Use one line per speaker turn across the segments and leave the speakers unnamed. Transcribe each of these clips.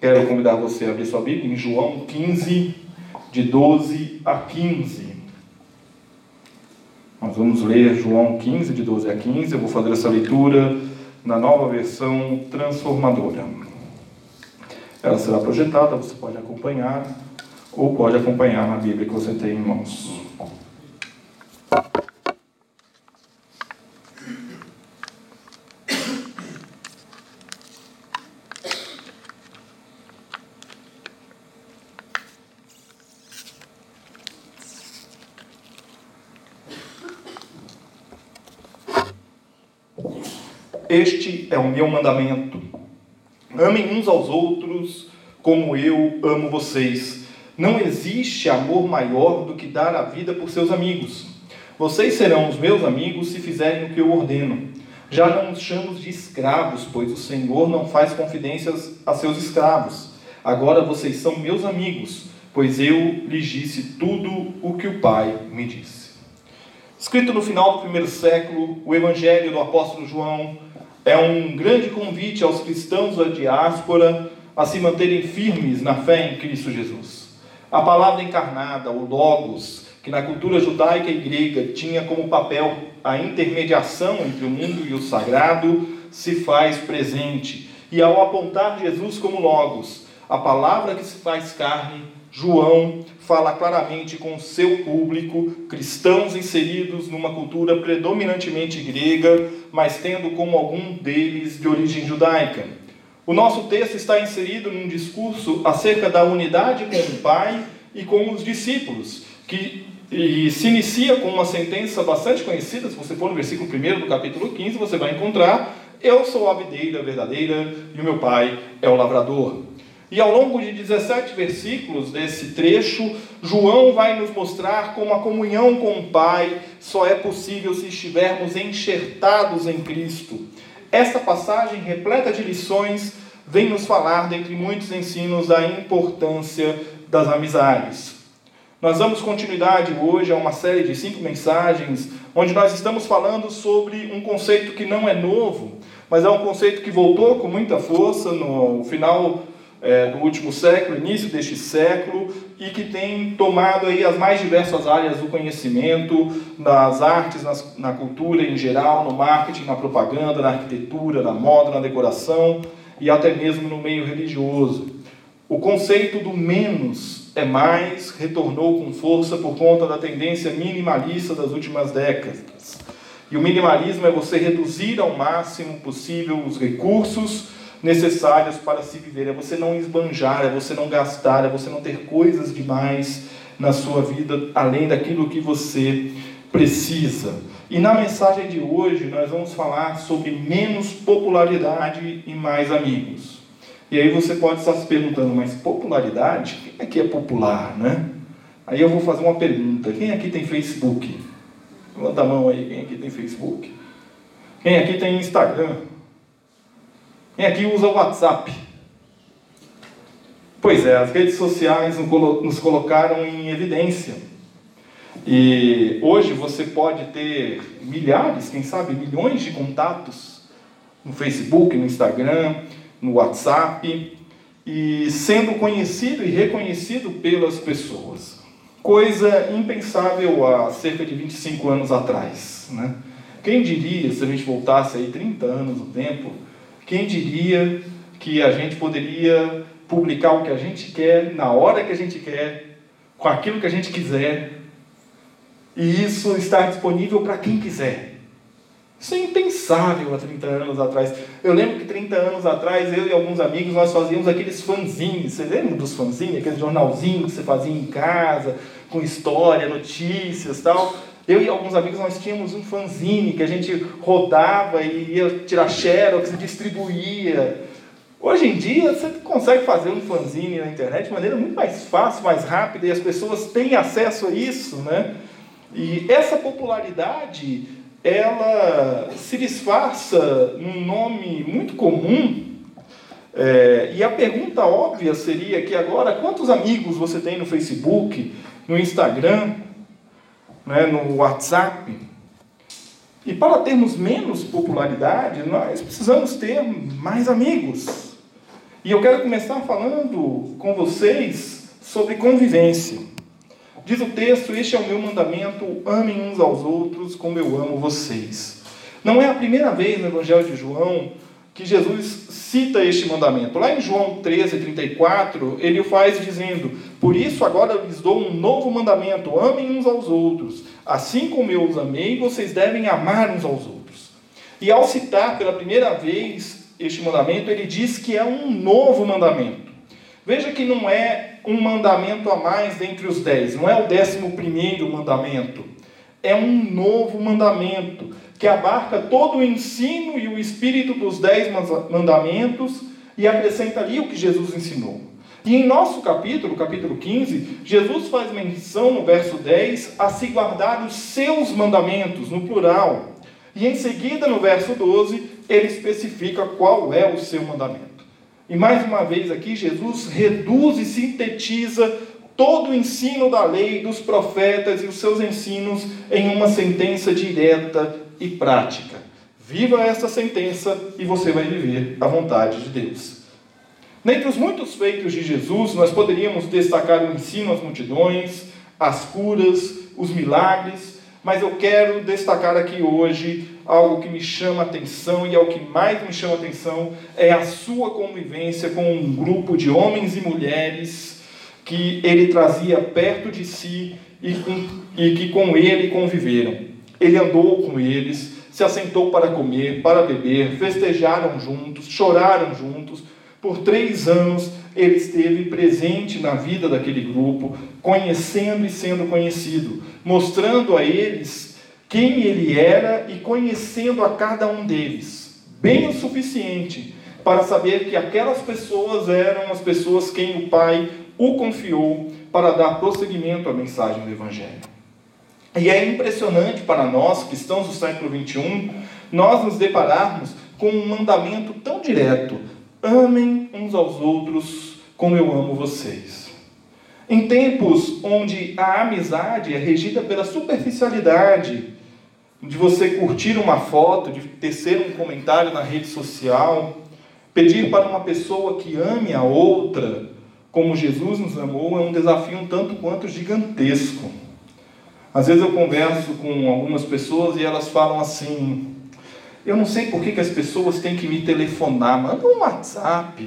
Quero convidar você a abrir sua Bíblia em João 15, de 12 a 15. Nós vamos ler João 15, de 12 a 15. Eu vou fazer essa leitura na nova versão transformadora. Ela será projetada, você pode acompanhar ou pode acompanhar na Bíblia que você tem em mãos. Este é o meu mandamento. Amem uns aos outros como eu amo vocês. Não existe amor maior do que dar a vida por seus amigos. Vocês serão os meus amigos se fizerem o que eu ordeno. Já não os chamo de escravos, pois o Senhor não faz confidências a seus escravos. Agora vocês são meus amigos, pois eu lhes disse tudo o que o Pai me disse. Escrito no final do primeiro século, o Evangelho do apóstolo João é um grande convite aos cristãos da diáspora a se manterem firmes na fé em Cristo Jesus. A palavra encarnada, o Logos, que na cultura judaica e grega tinha como papel a intermediação entre o mundo e o sagrado, se faz presente. E ao apontar Jesus como Logos, a palavra que se faz carne, João fala claramente com seu público, cristãos inseridos numa cultura predominantemente grega, mas tendo como algum deles de origem judaica. O nosso texto está inserido num discurso acerca da unidade com o Pai e com os discípulos, que e se inicia com uma sentença bastante conhecida, se você for no versículo 1 do capítulo 15, você vai encontrar: Eu sou a videira verdadeira e o meu Pai é o lavrador. E ao longo de 17 versículos desse trecho, João vai nos mostrar como a comunhão com o Pai só é possível se estivermos enxertados em Cristo. Esta passagem, repleta de lições, vem nos falar, dentre muitos ensinos, da importância das amizades. Nós damos continuidade hoje a uma série de cinco mensagens, onde nós estamos falando sobre um conceito que não é novo, mas é um conceito que voltou com muita força no final é, do último século, início deste século, e que tem tomado aí as mais diversas áreas do conhecimento, nas artes, nas, na cultura em geral, no marketing, na propaganda, na arquitetura, na moda, na decoração e até mesmo no meio religioso. O conceito do menos é mais retornou com força por conta da tendência minimalista das últimas décadas. E o minimalismo é você reduzir ao máximo possível os recursos necessárias para se viver. É você não esbanjar, é você não gastar, é você não ter coisas demais na sua vida além daquilo que você precisa. E na mensagem de hoje nós vamos falar sobre menos popularidade e mais amigos. E aí você pode estar se perguntando, mas popularidade? Quem aqui é popular, né? Aí eu vou fazer uma pergunta: quem aqui tem Facebook? Levanta a mão aí, quem aqui tem Facebook? Quem aqui tem Instagram? Quem aqui usa o WhatsApp? Pois é, as redes sociais nos colocaram em evidência. E hoje você pode ter milhares, quem sabe milhões de contatos no Facebook, no Instagram, no WhatsApp, e sendo conhecido e reconhecido pelas pessoas. Coisa impensável há cerca de 25 anos atrás. Né? Quem diria, se a gente voltasse aí 30 anos no tempo, quem diria que a gente poderia publicar o que a gente quer, na hora que a gente quer, com aquilo que a gente quiser, e isso estar disponível para quem quiser. Isso é impensável há 30 anos atrás. Eu lembro que 30 anos atrás, eu e alguns amigos, nós fazíamos aqueles fanzines. Você lembra dos fanzines? Aqueles jornalzinhos que você fazia em casa, com história, notícias tal. Eu e alguns amigos nós tínhamos um fanzine que a gente rodava e ia tirar xerox e distribuía. Hoje em dia, você consegue fazer um fanzine na internet de maneira muito mais fácil, mais rápida, e as pessoas têm acesso a isso, né? E essa popularidade, ela se disfarça num nome muito comum. É, e a pergunta óbvia seria que agora, quantos amigos você tem no Facebook, no Instagram, né, no WhatsApp? E para termos menos popularidade, nós precisamos ter mais amigos. E eu quero começar falando com vocês sobre convivência. Diz o texto: Este é o meu mandamento, amem uns aos outros como eu amo vocês. Não é a primeira vez no Evangelho de João que Jesus cita este mandamento. Lá em João 13, 34, ele o faz dizendo: Por isso agora lhes dou um novo mandamento: amem uns aos outros. Assim como eu os amei, vocês devem amar uns aos outros. E ao citar pela primeira vez este mandamento, ele diz que é um novo mandamento. Veja que não é um mandamento a mais dentre os dez, não é o décimo primeiro mandamento. É um novo mandamento que abarca todo o ensino e o espírito dos dez mandamentos e acrescenta ali o que Jesus ensinou. E em nosso capítulo, capítulo 15, Jesus faz menção no verso 10 a se guardar os seus mandamentos, no plural. E em seguida, no verso 12, ele especifica qual é o seu mandamento. E mais uma vez aqui, Jesus reduz e sintetiza todo o ensino da lei, dos profetas e os seus ensinos em uma sentença direta e prática. Viva essa sentença e você vai viver a vontade de Deus. Dentre os muitos feitos de Jesus, nós poderíamos destacar o ensino às multidões, as curas, os milagres, mas eu quero destacar aqui hoje algo que me chama atenção e é o que mais me chama atenção é a sua convivência com um grupo de homens e mulheres que ele trazia perto de si e, com, e que com ele conviveram. Ele andou com eles, se assentou para comer, para beber, festejaram juntos, choraram juntos. Por três anos ele esteve presente na vida daquele grupo, conhecendo e sendo conhecido, mostrando a eles quem ele era e conhecendo a cada um deles, bem o suficiente para saber que aquelas pessoas eram as pessoas quem o Pai o confiou para dar prosseguimento à mensagem do Evangelho. E é impressionante para nós, cristãos do século XXI, nós nos depararmos com um mandamento tão direto: amem uns aos outros como eu amo vocês. Em tempos onde a amizade é regida pela superficialidade, de você curtir uma foto, de tecer um comentário na rede social, pedir para uma pessoa que ame a outra como Jesus nos amou é um desafio um tanto quanto gigantesco. Às vezes eu converso com algumas pessoas e elas falam assim: eu não sei por que, que as pessoas têm que me telefonar, manda um WhatsApp.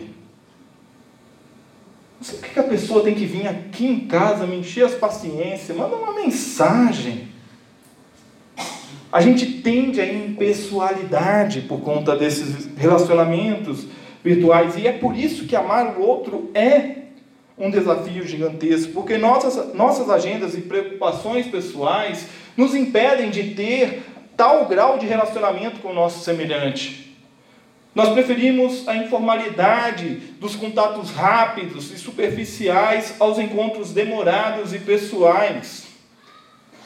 Não sei por que, que a pessoa tem que vir aqui em casa me encher as paciências, manda uma mensagem. A gente tende a impessoalidade por conta desses relacionamentos virtuais. E é por isso que amar o outro é um desafio gigantesco, porque nossas, nossas agendas e preocupações pessoais nos impedem de ter tal grau de relacionamento com o nosso semelhante. Nós preferimos a informalidade dos contatos rápidos e superficiais aos encontros demorados e pessoais.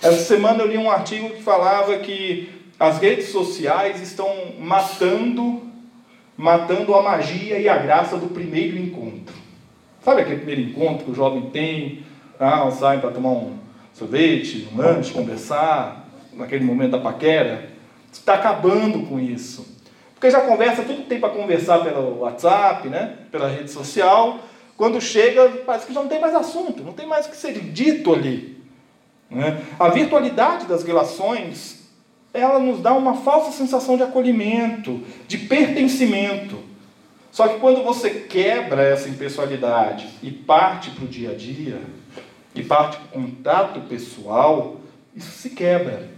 Essa semana eu li um artigo que falava que as redes sociais estão matando, matando a magia e a graça do primeiro encontro. Sabe aquele primeiro encontro que o jovem tem? Ah, sai para tomar um sorvete, um lanche, conversar, naquele momento da paquera. Está acabando com isso. Porque já conversa, tudo tem para conversar pelo WhatsApp, né? pela rede social. Quando chega, parece que já não tem mais assunto, não tem mais o que ser dito ali. Né? A virtualidade das relações, ela nos dá uma falsa sensação de acolhimento, de pertencimento. Só que quando você quebra essa impessoalidade e parte para o dia a dia, e parte para o contato pessoal, isso se quebra.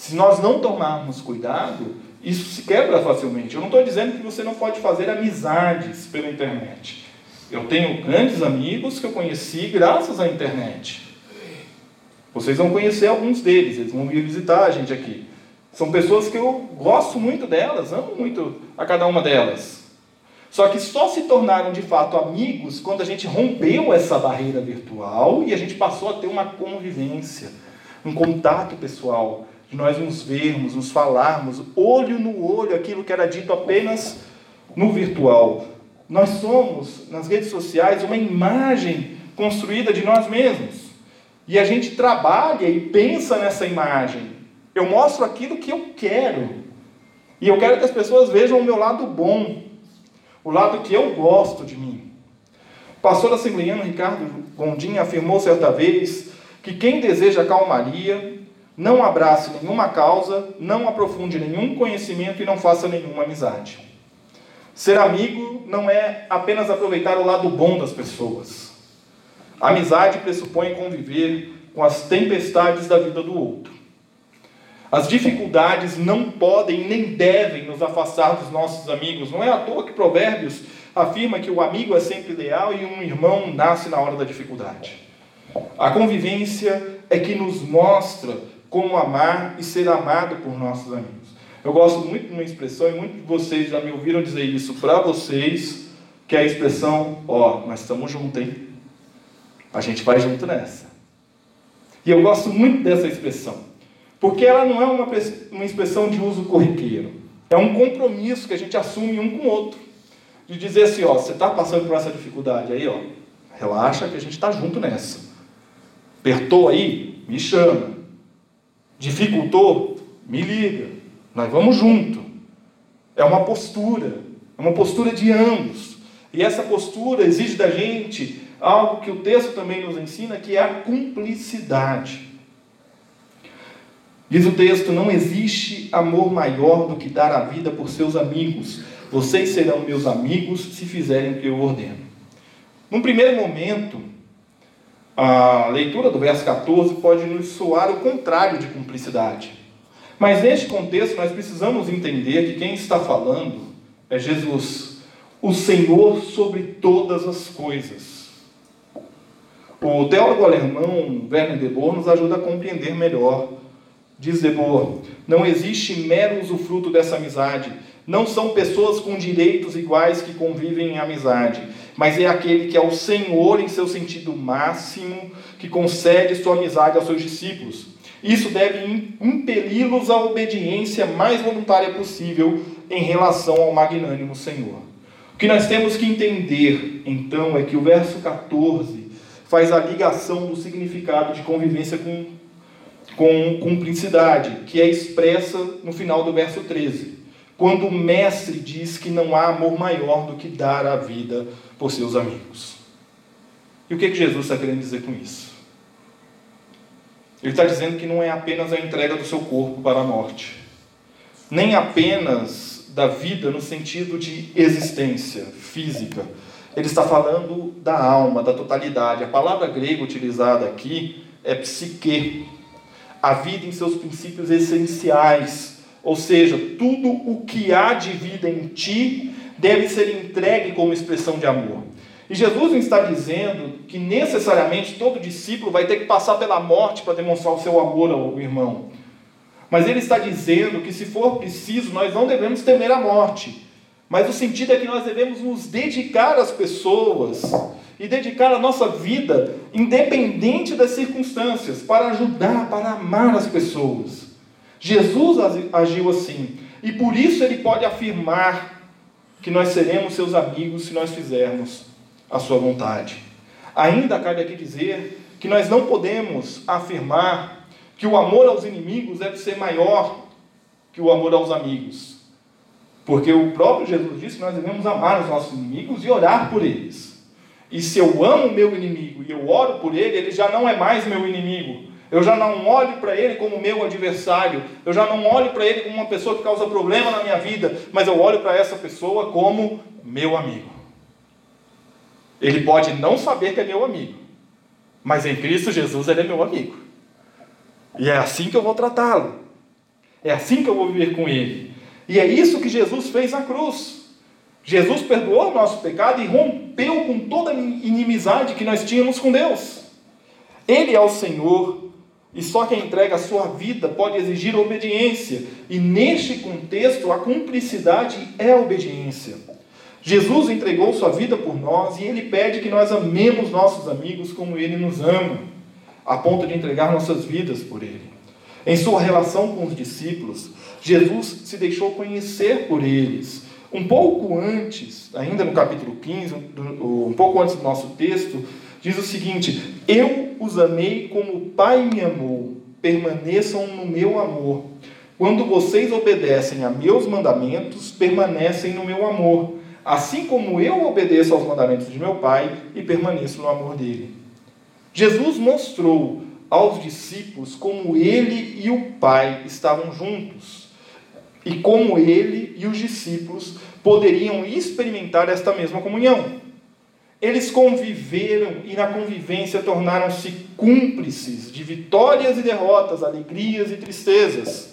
Se nós não tomarmos cuidado, isso se quebra facilmente. Eu não estou dizendo que você não pode fazer amizades pela internet. Eu tenho grandes amigos que eu conheci graças à internet. Vocês vão conhecer alguns deles, eles vão vir visitar a gente aqui. São pessoas que eu gosto muito delas, amo muito a cada uma delas. Só que só se tornaram de fato amigos quando a gente rompeu essa barreira virtual e a gente passou a ter uma convivência, um contato pessoal, de nós nos vermos, nos falarmos, olho no olho, aquilo que era dito apenas no virtual. Nós somos, nas redes sociais, uma imagem construída de nós mesmos. E a gente trabalha e pensa nessa imagem. Eu mostro aquilo que eu quero. E eu quero que as pessoas vejam o meu lado bom, o lado que eu gosto de mim. O pastor assembleiano Ricardo Gondim afirmou certa vez que quem deseja calmaria não abrace nenhuma causa, não aprofunde nenhum conhecimento e não faça nenhuma amizade. Ser amigo não é apenas aproveitar o lado bom das pessoas. A amizade pressupõe conviver com as tempestades da vida do outro. As dificuldades não podem nem devem nos afastar dos nossos amigos. Não é à toa que Provérbios afirma que o amigo é sempre leal e um irmão nasce na hora da dificuldade. A convivência é que nos mostra como amar e ser amado por nossos amigos. Eu gosto muito de uma expressão, e muitos de vocês já me ouviram dizer isso para vocês, que é a expressão, ó, nós estamos juntos, hein? A gente vai junto nessa. E eu gosto muito dessa expressão, porque ela não é uma, uma expressão de uso corriqueiro. É um compromisso que a gente assume um com o outro. De dizer assim, ó, você está passando por essa dificuldade aí, ó, relaxa que a gente está junto nessa. Apertou aí? Me chama. Dificultou? Me liga. Nós vamos junto. É uma postura. É uma postura de ambos. E essa postura exige da gente algo que o texto também nos ensina, que é a cumplicidade. Diz o texto: Não existe amor maior do que dar a vida por seus amigos. Vocês serão meus amigos se fizerem o que eu ordeno. Num primeiro momento, a leitura do verso 14 pode nos soar o contrário de cumplicidade. Mas neste contexto nós precisamos entender que quem está falando é Jesus, o Senhor sobre todas as coisas. O teólogo alemão Werner de Boer nos ajuda a compreender melhor. Diz de Boer, não existe mero usufruto dessa amizade. Não são pessoas com direitos iguais que convivem em amizade mas é aquele que é o Senhor em seu sentido máximo, que concede sua amizade aos seus discípulos. Isso deve impeli-los à obediência mais voluntária possível em relação ao magnânimo Senhor. O que nós temos que entender, então, é que o verso 14 faz a ligação do significado de convivência com, com cumplicidade, que é expressa no final do verso 13 quando o mestre diz que não há amor maior do que dar a vida por seus amigos. E o que, que Jesus está querendo dizer com isso? Ele está dizendo que não é apenas a entrega do seu corpo para a morte, nem apenas da vida no sentido de existência física. Ele está falando da alma, da totalidade. A palavra grega utilizada aqui é psique, a vida em seus princípios essenciais, ou seja, tudo o que há de vida em ti deve ser entregue como expressão de amor. E Jesus não está dizendo que necessariamente todo discípulo vai ter que passar pela morte para demonstrar o seu amor ao irmão. Mas ele está dizendo que se for preciso, nós não devemos temer a morte. Mas o sentido é que nós devemos nos dedicar às pessoas e dedicar a nossa vida, independente das circunstâncias, para ajudar, para amar as pessoas. Jesus agiu assim. E por isso ele pode afirmar que nós seremos seus amigos se nós fizermos a sua vontade. Ainda cabe aqui dizer que nós não podemos afirmar que o amor aos inimigos deve ser maior que o amor aos amigos. Porque o próprio Jesus disse que nós devemos amar os nossos inimigos e orar por eles. E se eu amo meu inimigo e eu oro por ele, ele já não é mais meu inimigo, eu já não olho para ele como meu adversário. Eu já não olho para ele como uma pessoa que causa problema na minha vida. Mas eu olho para essa pessoa como meu amigo. Ele pode não saber que é meu amigo. Mas em Cristo Jesus ele é meu amigo. E é assim que eu vou tratá-lo. É assim que eu vou viver com ele. E é isso que Jesus fez na cruz. Jesus perdoou o nosso pecado e rompeu com toda a inimizade que nós tínhamos com Deus. Ele é o Senhor e só quem entrega a sua vida pode exigir obediência. E neste contexto, a cumplicidade é a obediência. Jesus entregou sua vida por nós e ele pede que nós amemos nossos amigos como ele nos ama, a ponto de entregar nossas vidas por ele. Em sua relação com os discípulos, Jesus se deixou conhecer por eles. Um pouco antes, ainda no capítulo 15, um pouco antes do nosso texto, diz o seguinte: Eu os amei como o Pai me amou, permaneçam no meu amor. Quando vocês obedecem a meus mandamentos, permanecem no meu amor, assim como eu obedeço aos mandamentos de meu Pai e permaneço no amor dele. Jesus mostrou aos discípulos como ele e o Pai estavam juntos e como ele e os discípulos poderiam experimentar esta mesma comunhão. Eles conviveram e na convivência tornaram-se cúmplices de vitórias e derrotas, alegrias e tristezas.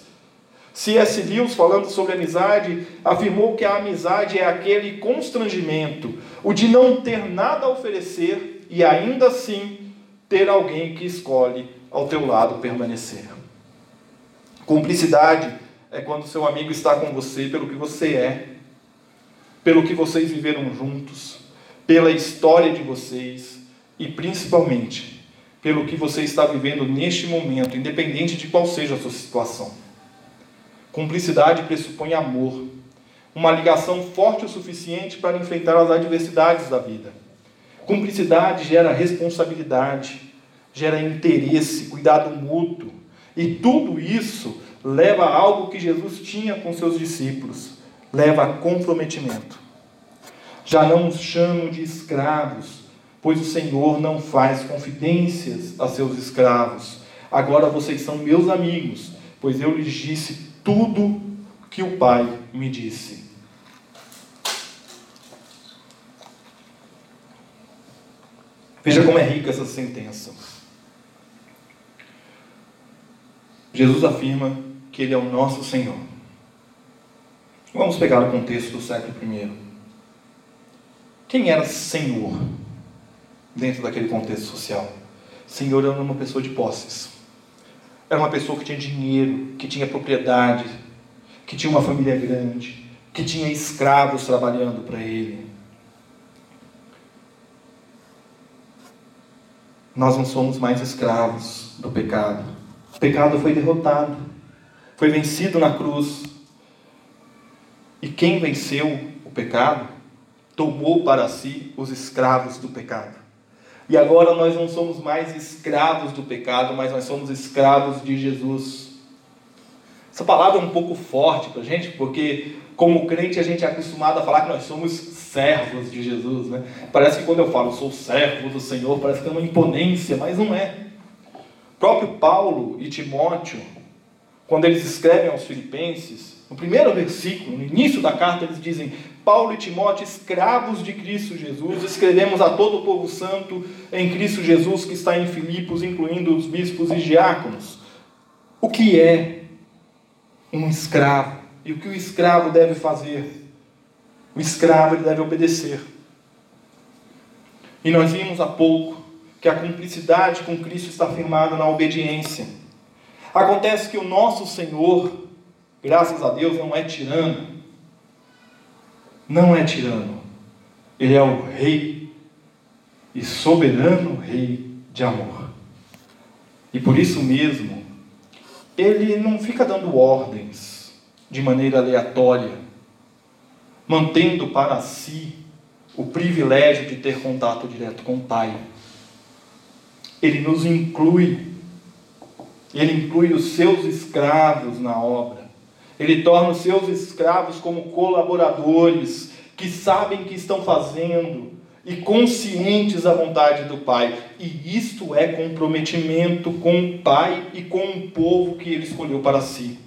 C.S. Lewis, falando sobre amizade, afirmou que a amizade é aquele constrangimento, o de não ter nada a oferecer e ainda assim ter alguém que escolhe ao teu lado permanecer. Cumplicidade é quando seu amigo está com você pelo que você é, pelo que vocês viveram juntos, pela história de vocês e principalmente pelo que você está vivendo neste momento, independente de qual seja a sua situação. Cumplicidade pressupõe amor, uma ligação forte o suficiente para enfrentar as adversidades da vida. Cumplicidade gera responsabilidade, gera interesse, cuidado mútuo, e tudo isso leva a algo que Jesus tinha com seus discípulos, leva a comprometimento. Já não os chamo de escravos, pois o Senhor não faz confidências a seus escravos. Agora vocês são meus amigos, pois eu lhes disse tudo que o Pai me disse. Veja como é rica essa sentença. Jesus afirma que Ele é o nosso Senhor. Vamos pegar o contexto do século I. Quem era Senhor dentro daquele contexto social? Senhor era uma pessoa de posses. Era uma pessoa que tinha dinheiro, que tinha propriedade, que tinha uma família grande, que tinha escravos trabalhando para ele. Nós não somos mais escravos do pecado. O pecado foi derrotado foi vencido na cruz. E quem venceu o pecado tomou para si os escravos do pecado. E agora nós não somos mais escravos do pecado, mas nós somos escravos de Jesus. Essa palavra é um pouco forte para a gente, porque como crente a gente é acostumado a falar que nós somos servos de Jesus. Né? Parece que quando eu falo sou servo do Senhor, parece que é uma imponência, mas não é. O próprio Paulo e Timóteo, quando eles escrevem aos Filipenses, no primeiro versículo, no início da carta, eles dizem: Paulo e Timóteo, escravos de Cristo Jesus, escrevemos a todo o povo santo em Cristo Jesus que está em Filipos, incluindo os bispos e diáconos. O que é um escravo? E o que o escravo deve fazer? O escravo ele deve obedecer. E nós vimos há pouco que a cumplicidade com Cristo está firmada na obediência. Acontece que o nosso Senhor, graças a Deus, não é tirano. Não é tirano. Ele é o Rei e soberano Rei de amor. E por isso mesmo, ele não fica dando ordens de maneira aleatória, mantendo para si o privilégio de ter contato direto com o Pai. Ele nos inclui ele inclui os seus escravos na obra. Ele torna os seus escravos como colaboradores que sabem que estão fazendo e conscientes da vontade do Pai. E isto é comprometimento com o Pai e com o povo que ele escolheu para si.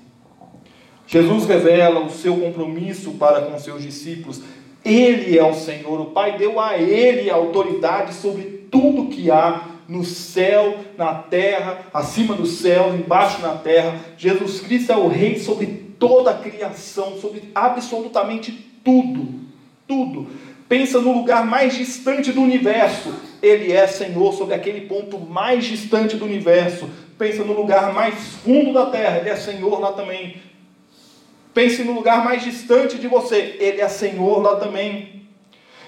Jesus revela o seu compromisso para com seus discípulos. Ele é o Senhor, o Pai deu a ele a autoridade sobre tudo que há no céu, na terra, acima do céu, embaixo na terra. Jesus Cristo é o Rei sobre toda a criação, sobre absolutamente tudo. Tudo. Pensa no lugar mais distante do universo. Ele é Senhor sobre aquele ponto mais distante do universo. Pensa no lugar mais fundo da terra. Ele é Senhor lá também. Pense no lugar mais distante de você. Ele é Senhor lá também.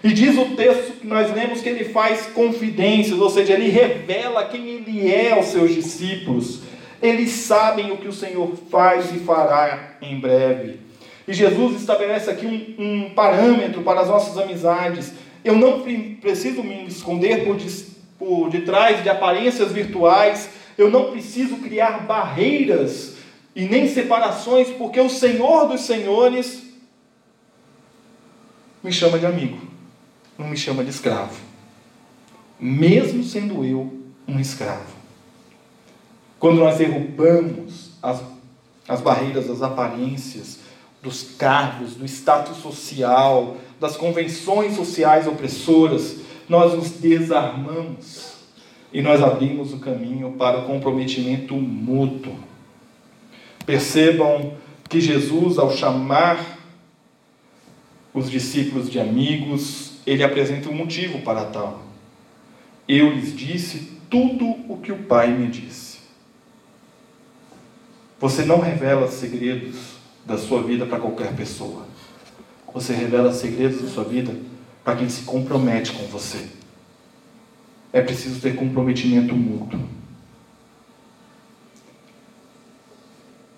E diz o texto que nós lemos que ele faz confidências, ou seja, ele revela quem ele é aos seus discípulos. Eles sabem o que o Senhor faz e fará em breve. E Jesus estabelece aqui um, um parâmetro para as nossas amizades. Eu não preciso me esconder por, por detrás de aparências virtuais, eu não preciso criar barreiras e nem separações, porque o Senhor dos Senhores me chama de amigo não me chama de escravo, mesmo sendo eu um escravo. Quando nós derrubamos as, as barreiras das aparências, dos cargos, do status social, das convenções sociais opressoras, nós nos desarmamos e nós abrimos o caminho para o comprometimento mútuo. Percebam que Jesus, ao chamar os discípulos de amigos, ele apresenta um motivo para tal. Eu lhes disse tudo o que o Pai me disse. Você não revela segredos da sua vida para qualquer pessoa. Você revela segredos da sua vida para quem se compromete com você. É preciso ter comprometimento mútuo.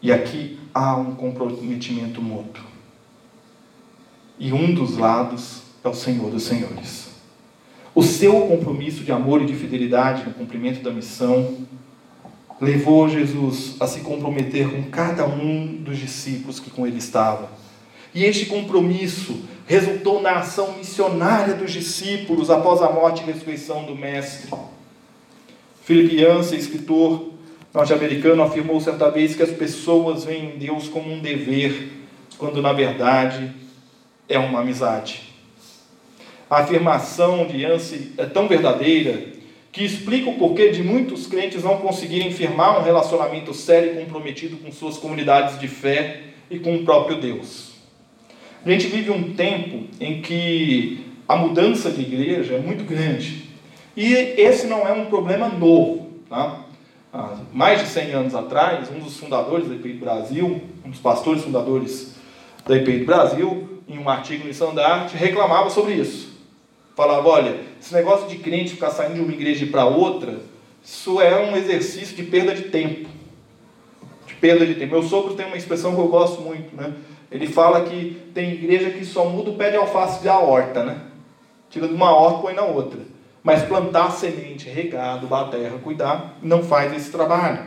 E aqui há um comprometimento mútuo. E um dos lados é o Senhor dos Senhores. O seu compromisso de amor e de fidelidade no cumprimento da missão levou Jesus a se comprometer com cada um dos discípulos que com ele estavam. E este compromisso resultou na ação missionária dos discípulos após a morte e ressurreição do Mestre. Philip Yancey, escritor norte-americano, afirmou certa vez que as pessoas veem Deus como um dever, quando na verdade é uma amizade. A afirmação de Yancey é tão verdadeira que explica o porquê de muitos crentes não conseguirem firmar um relacionamento sério e comprometido com suas comunidades de fé e com o próprio Deus. A gente vive um tempo em que a mudança de igreja é muito grande. E esse não é um problema novo. Tá? Há mais de 100 anos atrás, um dos fundadores da IPI Brasil, um dos pastores fundadores da IPI Brasil, em um artigo no Standard, reclamava sobre isso. Falava, olha, esse negócio de crente ficar saindo de uma igreja para outra, isso é um exercício de perda de tempo. De perda de tempo. Meu sogro tem uma expressão que eu gosto muito, né? Ele fala que tem igreja que só muda o pé de alface da horta, né? Tira de uma horta e põe na outra. Mas plantar semente, regar, adubar a terra, cuidar, não faz esse trabalho.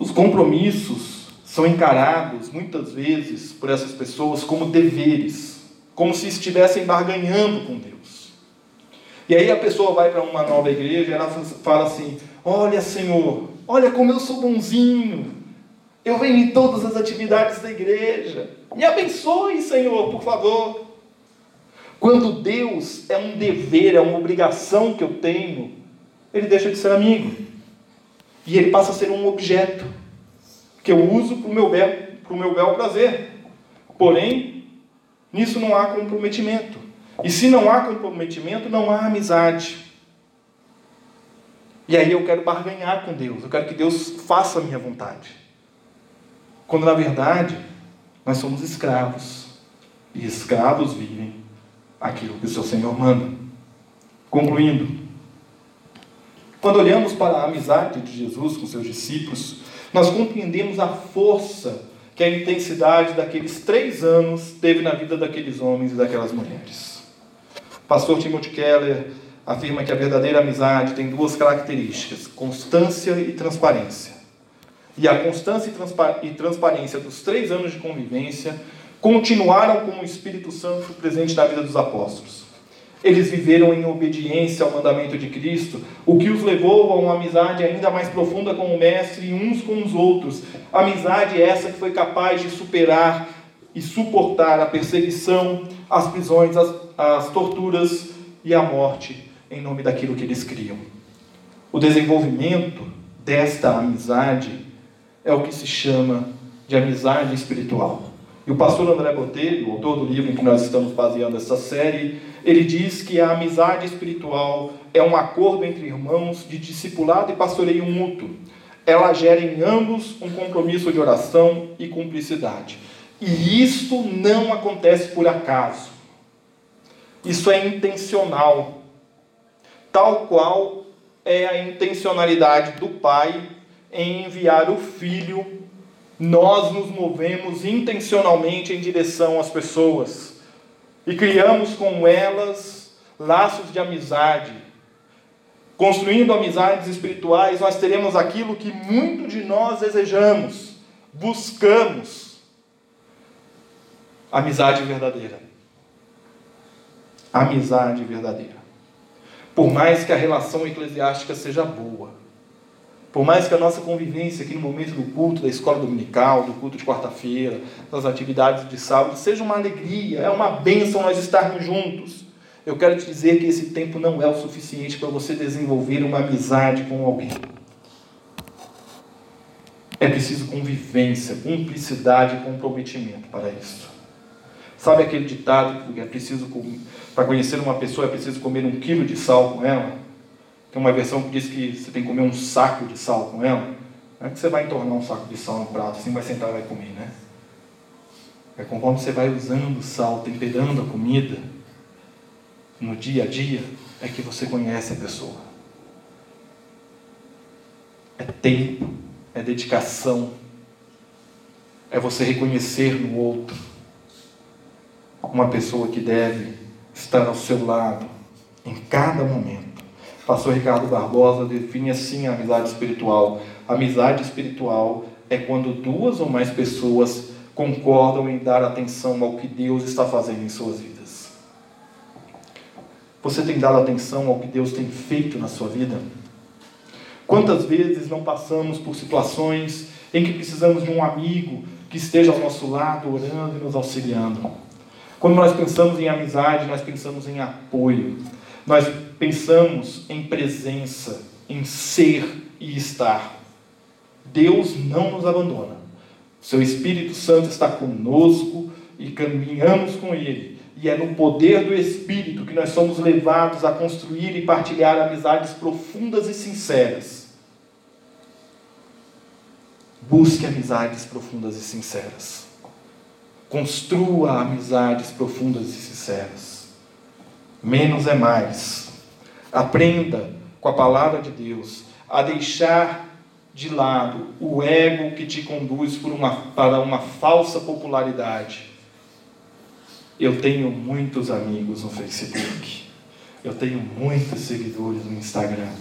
Os compromissos são encarados muitas vezes por essas pessoas como deveres como se estivessem barganhando com Deus. E aí a pessoa vai para uma nova igreja e ela fala assim: Olha, Senhor, olha como eu sou bonzinho. Eu venho em todas as atividades da igreja. Me abençoe, Senhor, por favor. Quando Deus é um dever, é uma obrigação que eu tenho, ele deixa de ser amigo. E ele passa a ser um objeto que eu uso para o meu, bel, meu bel prazer. Porém, Nisso não há comprometimento. E se não há comprometimento, não há amizade. E aí eu quero barganhar com Deus, eu quero que Deus faça a minha vontade. Quando na verdade nós somos escravos. E escravos vivem aquilo que o seu Senhor manda. Concluindo, quando olhamos para a amizade de Jesus com seus discípulos, nós compreendemos a força que a intensidade daqueles três anos teve na vida daqueles homens e daquelas mulheres. pastor Timothy Keller afirma que a verdadeira amizade tem duas características: constância e transparência. E a constância e transparência dos três anos de convivência continuaram com o Espírito Santo presente na vida dos apóstolos. Eles viveram em obediência ao mandamento de Cristo, o que os levou a uma amizade ainda mais profunda com o Mestre e uns com os outros. Amizade essa que foi capaz de superar e suportar a perseguição, as prisões, as, as torturas e a morte em nome daquilo que eles criam. O desenvolvimento desta amizade é o que se chama de amizade espiritual. E o pastor André Botelho, autor do livro em que nós estamos baseando essa série, ele diz que a amizade espiritual é um acordo entre irmãos de discipulado e pastoreio mútuo. Ela gera em ambos um compromisso de oração e cumplicidade. E isto não acontece por acaso. Isso é intencional. Tal qual é a intencionalidade do Pai em enviar o Filho, nós nos movemos intencionalmente em direção às pessoas e criamos com elas laços de amizade. Construindo amizades espirituais, nós teremos aquilo que muito de nós desejamos, buscamos: amizade verdadeira. Amizade verdadeira. Por mais que a relação eclesiástica seja boa, por mais que a nossa convivência aqui no momento do culto, da escola dominical, do culto de quarta-feira, das atividades de sábado, seja uma alegria, é uma bênção nós estarmos juntos. Eu quero te dizer que esse tempo não é o suficiente para você desenvolver uma amizade com alguém. É preciso convivência, cumplicidade e comprometimento para isso. Sabe aquele ditado que é preciso, para conhecer uma pessoa, é preciso comer um quilo de sal com ela? Tem uma versão que diz que você tem que comer um saco de sal com ela. Não é que você vai entornar um saco de sal no prato, assim vai sentar e vai comer, né? É conforme você vai usando sal, temperando a comida, no dia a dia, é que você conhece a pessoa. É tempo, é dedicação, é você reconhecer no outro uma pessoa que deve estar ao seu lado em cada momento. Pastor Ricardo Barbosa define assim a amizade espiritual. Amizade espiritual é quando duas ou mais pessoas concordam em dar atenção ao que Deus está fazendo em suas vidas. Você tem dado atenção ao que Deus tem feito na sua vida? Quantas vezes não passamos por situações em que precisamos de um amigo que esteja ao nosso lado, orando e nos auxiliando? Quando nós pensamos em amizade, nós pensamos em apoio. Nós pensamos em presença, em ser e estar. Deus não nos abandona. Seu Espírito Santo está conosco e caminhamos com Ele. E é no poder do Espírito que nós somos levados a construir e partilhar amizades profundas e sinceras. Busque amizades profundas e sinceras. Construa amizades profundas e sinceras. Menos é mais. Aprenda com a palavra de Deus a deixar de lado o ego que te conduz uma, para uma falsa popularidade. Eu tenho muitos amigos no Facebook. Eu tenho muitos seguidores no Instagram.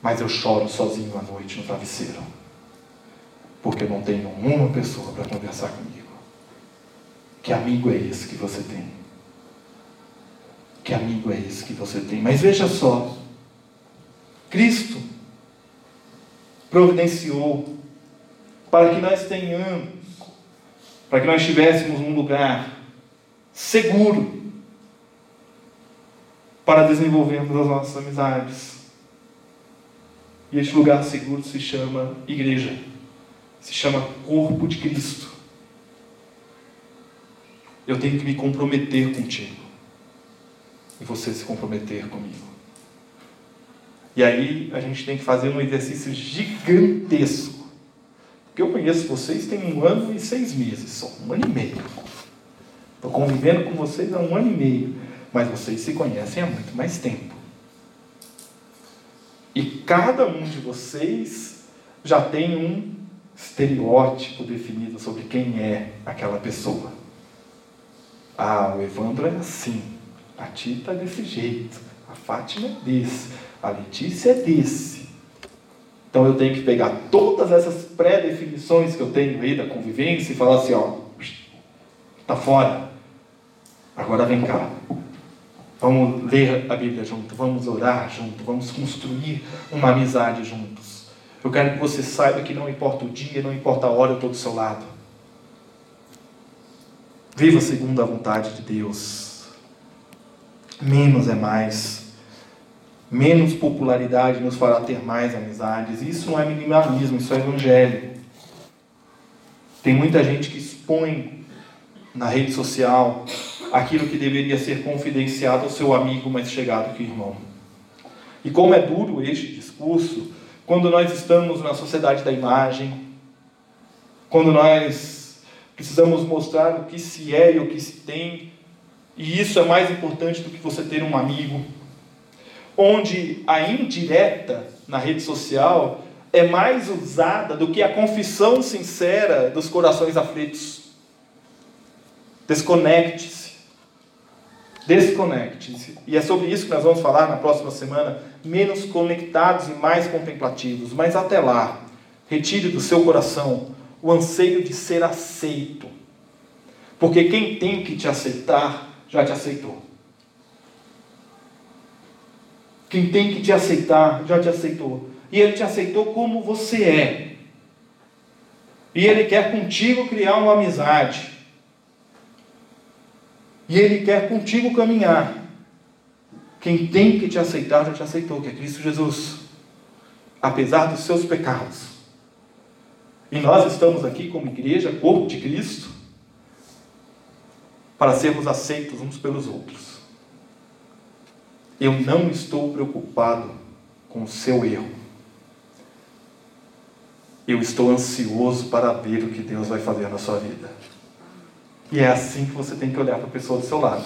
Mas eu choro sozinho à noite no travesseiro. Porque não tenho uma pessoa para conversar comigo. Que amigo é esse que você tem? Que amigo é esse que você tem? Mas veja só, Cristo providenciou para que nós tenhamos, para que nós tivéssemos um lugar seguro para desenvolvermos as nossas amizades. E este lugar seguro se chama igreja, se chama corpo de Cristo. Eu tenho que me comprometer contigo e você se comprometer comigo. E aí a gente tem que fazer um exercício gigantesco. Porque eu conheço vocês tem um ano e seis meses só, um ano e meio. Estou convivendo com vocês há um ano e meio, mas vocês se conhecem há muito mais tempo. E cada um de vocês já tem um estereótipo definido sobre quem é aquela pessoa. Ah, o Evandro é assim. A Tita é desse jeito, a Fátima é desse, a Letícia é desse. Então eu tenho que pegar todas essas pré-definições que eu tenho aí da convivência e falar assim, ó, tá fora. Agora vem cá. Vamos ler a Bíblia junto, vamos orar junto, vamos construir uma amizade juntos. Eu quero que você saiba que não importa o dia, não importa a hora, eu estou do seu lado. Viva segundo a vontade de Deus menos é mais. Menos popularidade nos fará ter mais amizades. Isso não é minimalismo, isso é evangelho. Tem muita gente que expõe na rede social aquilo que deveria ser confidenciado ao seu amigo mais chegado que irmão. E como é duro este discurso quando nós estamos na sociedade da imagem, quando nós Precisamos mostrar o que se é e o que se tem. E isso é mais importante do que você ter um amigo. Onde a indireta na rede social é mais usada do que a confissão sincera dos corações aflitos. Desconecte-se. Desconecte-se. E é sobre isso que nós vamos falar na próxima semana. Menos conectados e mais contemplativos. Mas até lá, retire do seu coração o anseio de ser aceito. Porque quem tem que te aceitar já te aceitou. Quem tem que te aceitar já te aceitou. E ele te aceitou como você é. E ele quer contigo criar uma amizade. E ele quer contigo caminhar. Quem tem que te aceitar já te aceitou, que é Cristo Jesus. Apesar dos seus pecados. E nós estamos aqui como igreja, corpo de Cristo, para sermos aceitos uns pelos outros. Eu não estou preocupado com o seu erro. Eu estou ansioso para ver o que Deus vai fazer na sua vida. E é assim que você tem que olhar para a pessoa do seu lado.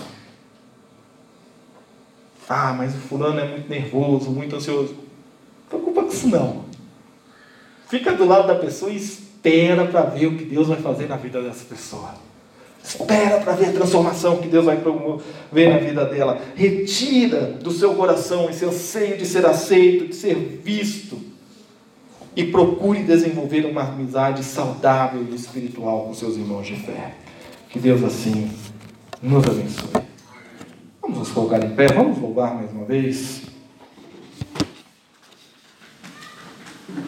Ah, mas o fulano é muito nervoso, muito ansioso. Não preocupa com isso não. Fica do lado da pessoa e espera para ver o que Deus vai fazer na vida dessa pessoa. Espera para ver a transformação que Deus vai promover na vida dela. Retira do seu coração esse anseio de ser aceito, de ser visto. E procure desenvolver uma amizade saudável e espiritual com seus irmãos de fé. Que Deus assim nos abençoe. Vamos nos colocar em pé, vamos louvar mais uma vez.